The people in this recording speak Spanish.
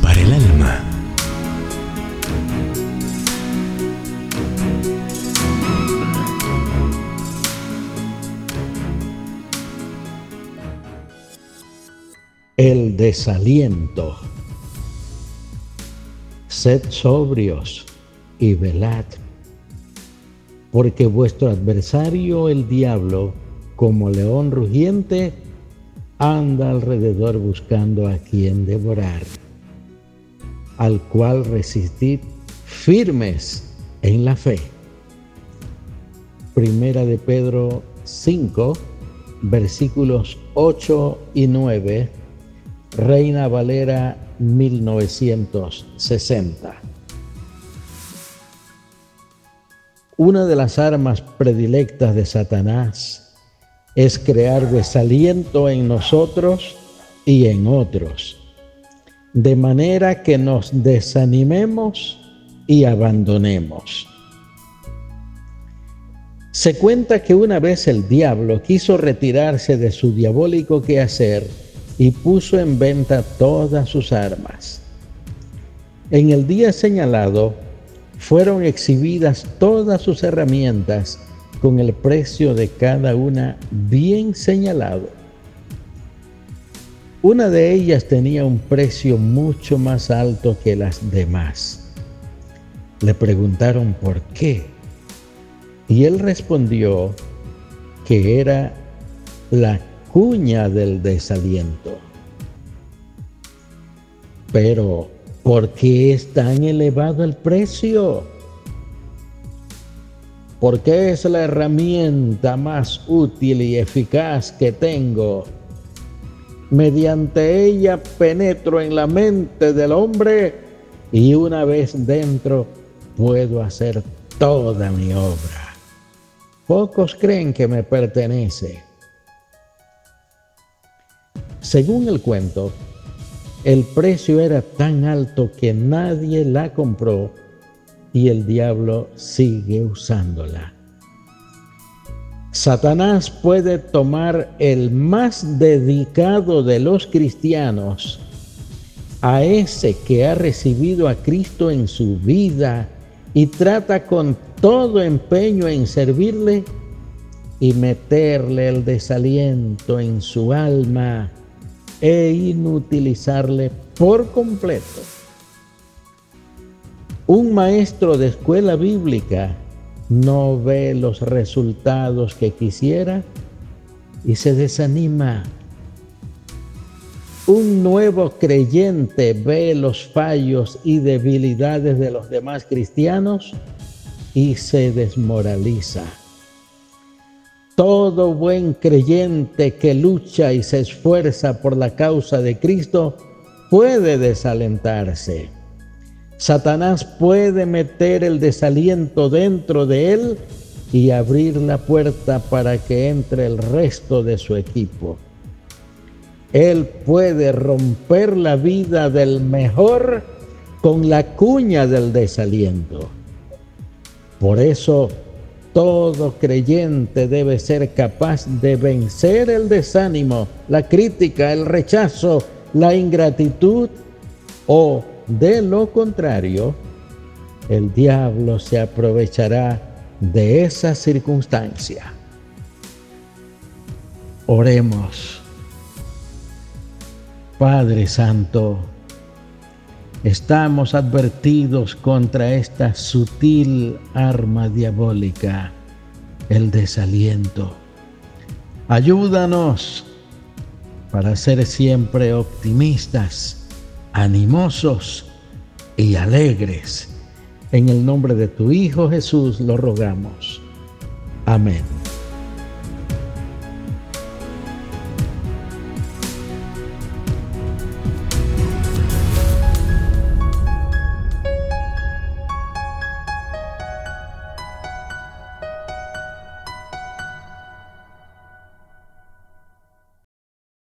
para el alma. El desaliento. Sed sobrios y velad, porque vuestro adversario el diablo, como león rugiente, anda alrededor buscando a quien devorar, al cual resistid firmes en la fe. Primera de Pedro 5, versículos 8 y 9, Reina Valera 1960. Una de las armas predilectas de Satanás es crear desaliento en nosotros y en otros, de manera que nos desanimemos y abandonemos. Se cuenta que una vez el diablo quiso retirarse de su diabólico quehacer y puso en venta todas sus armas. En el día señalado fueron exhibidas todas sus herramientas con el precio de cada una bien señalado. Una de ellas tenía un precio mucho más alto que las demás. Le preguntaron por qué. Y él respondió que era la cuña del desaliento. Pero, ¿por qué es tan elevado el precio? Porque es la herramienta más útil y eficaz que tengo. Mediante ella penetro en la mente del hombre y una vez dentro puedo hacer toda mi obra. Pocos creen que me pertenece. Según el cuento, el precio era tan alto que nadie la compró y el diablo sigue usándola. Satanás puede tomar el más dedicado de los cristianos, a ese que ha recibido a Cristo en su vida y trata con todo empeño en servirle y meterle el desaliento en su alma e inutilizarle por completo. Un maestro de escuela bíblica no ve los resultados que quisiera y se desanima. Un nuevo creyente ve los fallos y debilidades de los demás cristianos y se desmoraliza. Todo buen creyente que lucha y se esfuerza por la causa de Cristo puede desalentarse. Satanás puede meter el desaliento dentro de él y abrir la puerta para que entre el resto de su equipo. Él puede romper la vida del mejor con la cuña del desaliento. Por eso, todo creyente debe ser capaz de vencer el desánimo, la crítica, el rechazo, la ingratitud o de lo contrario, el diablo se aprovechará de esa circunstancia. Oremos. Padre Santo, estamos advertidos contra esta sutil arma diabólica, el desaliento. Ayúdanos para ser siempre optimistas animosos y alegres. En el nombre de tu Hijo Jesús lo rogamos. Amén.